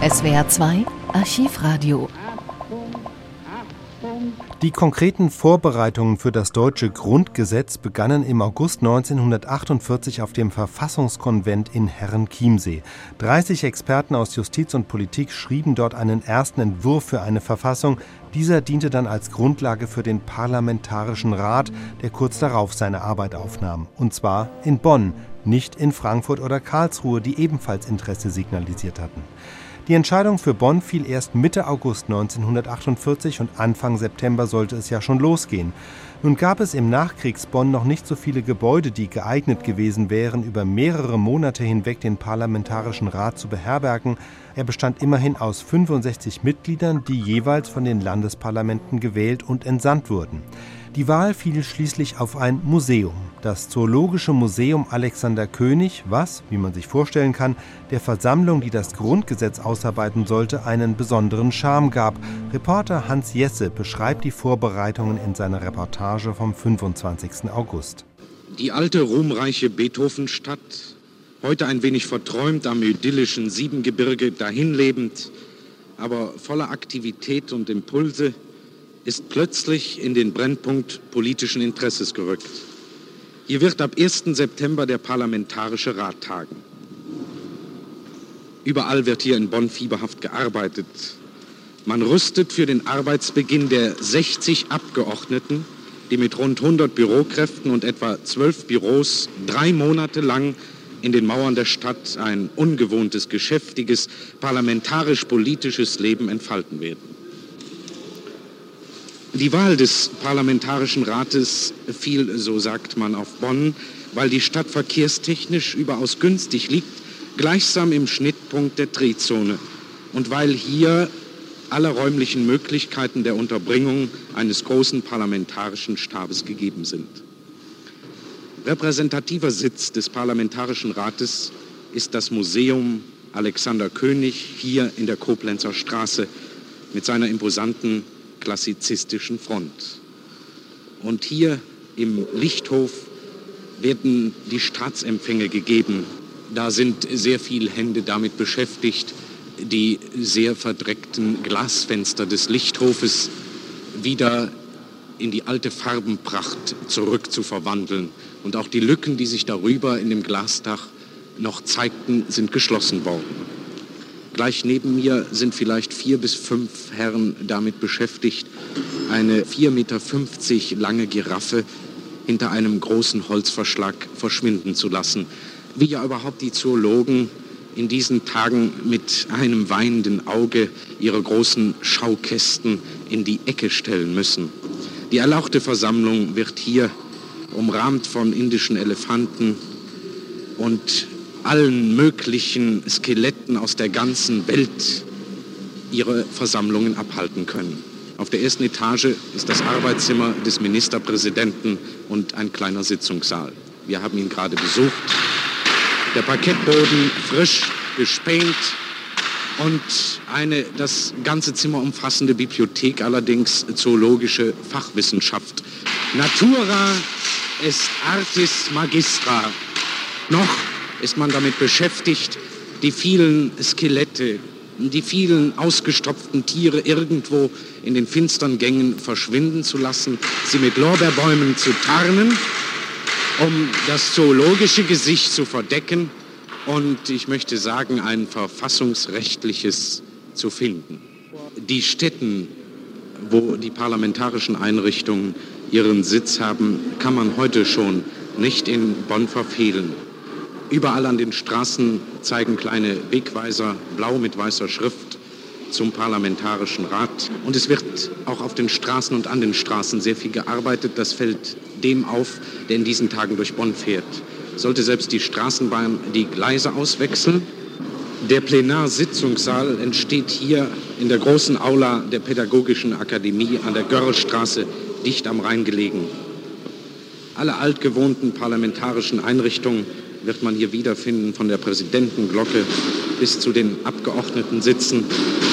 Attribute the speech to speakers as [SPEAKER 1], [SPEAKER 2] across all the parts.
[SPEAKER 1] SWR 2 Archivradio.
[SPEAKER 2] Die konkreten Vorbereitungen für das deutsche Grundgesetz begannen im August 1948 auf dem Verfassungskonvent in Herrenchiemsee. 30 Experten aus Justiz und Politik schrieben dort einen ersten Entwurf für eine Verfassung. Dieser diente dann als Grundlage für den Parlamentarischen Rat, der kurz darauf seine Arbeit aufnahm. Und zwar in Bonn, nicht in Frankfurt oder Karlsruhe, die ebenfalls Interesse signalisiert hatten. Die Entscheidung für Bonn fiel erst Mitte August 1948 und Anfang September sollte es ja schon losgehen. Nun gab es im Nachkriegsbonn noch nicht so viele Gebäude, die geeignet gewesen wären, über mehrere Monate hinweg den Parlamentarischen Rat zu beherbergen. Er bestand immerhin aus 65 Mitgliedern, die jeweils von den Landesparlamenten gewählt und entsandt wurden. Die Wahl fiel schließlich auf ein Museum, das Zoologische Museum Alexander König, was, wie man sich vorstellen kann, der Versammlung, die das Grundgesetz ausarbeiten sollte, einen besonderen Charme gab. Reporter Hans Jesse beschreibt die Vorbereitungen in seiner Reportage vom 25. August.
[SPEAKER 3] Die alte ruhmreiche Beethovenstadt, heute ein wenig verträumt am idyllischen Siebengebirge dahinlebend, aber voller Aktivität und Impulse, ist plötzlich in den Brennpunkt politischen Interesses gerückt. Hier wird ab 1. September der Parlamentarische Rat tagen. Überall wird hier in Bonn fieberhaft gearbeitet. Man rüstet für den Arbeitsbeginn der 60 Abgeordneten, die mit rund 100 Bürokräften und etwa 12 Büros drei Monate lang in den Mauern der Stadt ein ungewohntes, geschäftiges, parlamentarisch-politisches Leben entfalten werden. Die Wahl des Parlamentarischen Rates fiel, so sagt man, auf Bonn, weil die Stadt verkehrstechnisch überaus günstig liegt, gleichsam im Schnittpunkt der Drehzone und weil hier alle räumlichen Möglichkeiten der Unterbringung eines großen parlamentarischen Stabes gegeben sind. Repräsentativer Sitz des Parlamentarischen Rates ist das Museum Alexander König hier in der Koblenzer Straße mit seiner imposanten klassizistischen Front. Und hier im Lichthof werden die Staatsempfänge gegeben. Da sind sehr viele Hände damit beschäftigt, die sehr verdreckten Glasfenster des Lichthofes wieder in die alte Farbenpracht zurückzuverwandeln. Und auch die Lücken, die sich darüber in dem Glasdach noch zeigten, sind geschlossen worden. Gleich neben mir sind vielleicht vier bis fünf Herren damit beschäftigt, eine 4,50 Meter lange Giraffe hinter einem großen Holzverschlag verschwinden zu lassen. Wie ja überhaupt die Zoologen in diesen Tagen mit einem weinenden Auge ihre großen Schaukästen in die Ecke stellen müssen. Die erlauchte Versammlung wird hier umrahmt von indischen Elefanten und allen möglichen Skeletten aus der ganzen Welt ihre Versammlungen abhalten können. Auf der ersten Etage ist das Arbeitszimmer des Ministerpräsidenten und ein kleiner Sitzungssaal. Wir haben ihn gerade besucht. Der Parkettboden frisch gespänt und eine das ganze Zimmer umfassende Bibliothek, allerdings zoologische Fachwissenschaft. Natura est artis magistra. Noch ist man damit beschäftigt, die vielen Skelette, die vielen ausgestopften Tiere irgendwo in den finsteren Gängen verschwinden zu lassen, sie mit Lorbeerbäumen zu tarnen, um das zoologische Gesicht zu verdecken und ich möchte sagen, ein verfassungsrechtliches zu finden. Die Städten, wo die parlamentarischen Einrichtungen ihren Sitz haben, kann man heute schon nicht in Bonn verfehlen. Überall an den Straßen zeigen kleine Wegweiser, blau mit weißer Schrift, zum Parlamentarischen Rat. Und es wird auch auf den Straßen und an den Straßen sehr viel gearbeitet. Das fällt dem auf, der in diesen Tagen durch Bonn fährt. Sollte selbst die Straßenbahn die Gleise auswechseln? Der Plenarsitzungssaal entsteht hier in der großen Aula der Pädagogischen Akademie an der Görlstraße, dicht am Rhein gelegen. Alle altgewohnten parlamentarischen Einrichtungen wird man hier wiederfinden, von der Präsidentenglocke bis zu den Abgeordnetensitzen,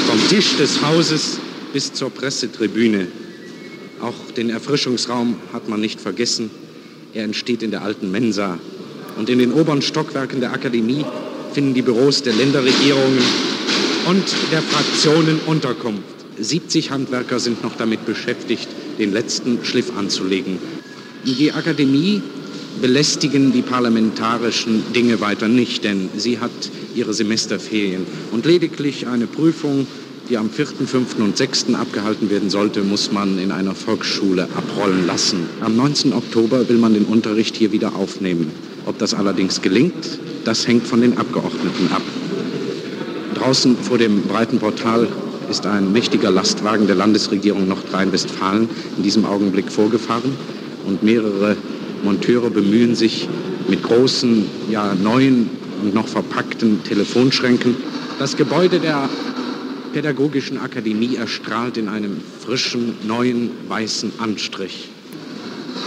[SPEAKER 3] vom Tisch des Hauses bis zur Pressetribüne. Auch den Erfrischungsraum hat man nicht vergessen. Er entsteht in der alten Mensa. Und in den oberen Stockwerken der Akademie finden die Büros der Länderregierungen und der Fraktionenunterkunft. 70 Handwerker sind noch damit beschäftigt, den letzten Schliff anzulegen. Die Akademie belästigen die parlamentarischen Dinge weiter nicht, denn sie hat ihre Semesterferien und lediglich eine Prüfung, die am 4., 5. und 6. abgehalten werden sollte, muss man in einer Volksschule abrollen lassen. Am 19. Oktober will man den Unterricht hier wieder aufnehmen. Ob das allerdings gelingt, das hängt von den Abgeordneten ab. Draußen vor dem breiten Portal ist ein mächtiger Lastwagen der Landesregierung Nordrhein-Westfalen in diesem Augenblick vorgefahren und mehrere Monteure bemühen sich mit großen, ja neuen und noch verpackten Telefonschränken. Das Gebäude der Pädagogischen Akademie erstrahlt in einem frischen, neuen, weißen Anstrich.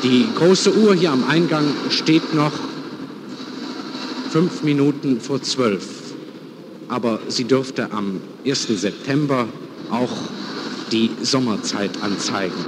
[SPEAKER 3] Die große Uhr hier am Eingang steht noch fünf Minuten vor zwölf. Aber sie dürfte am 1. September auch die Sommerzeit anzeigen.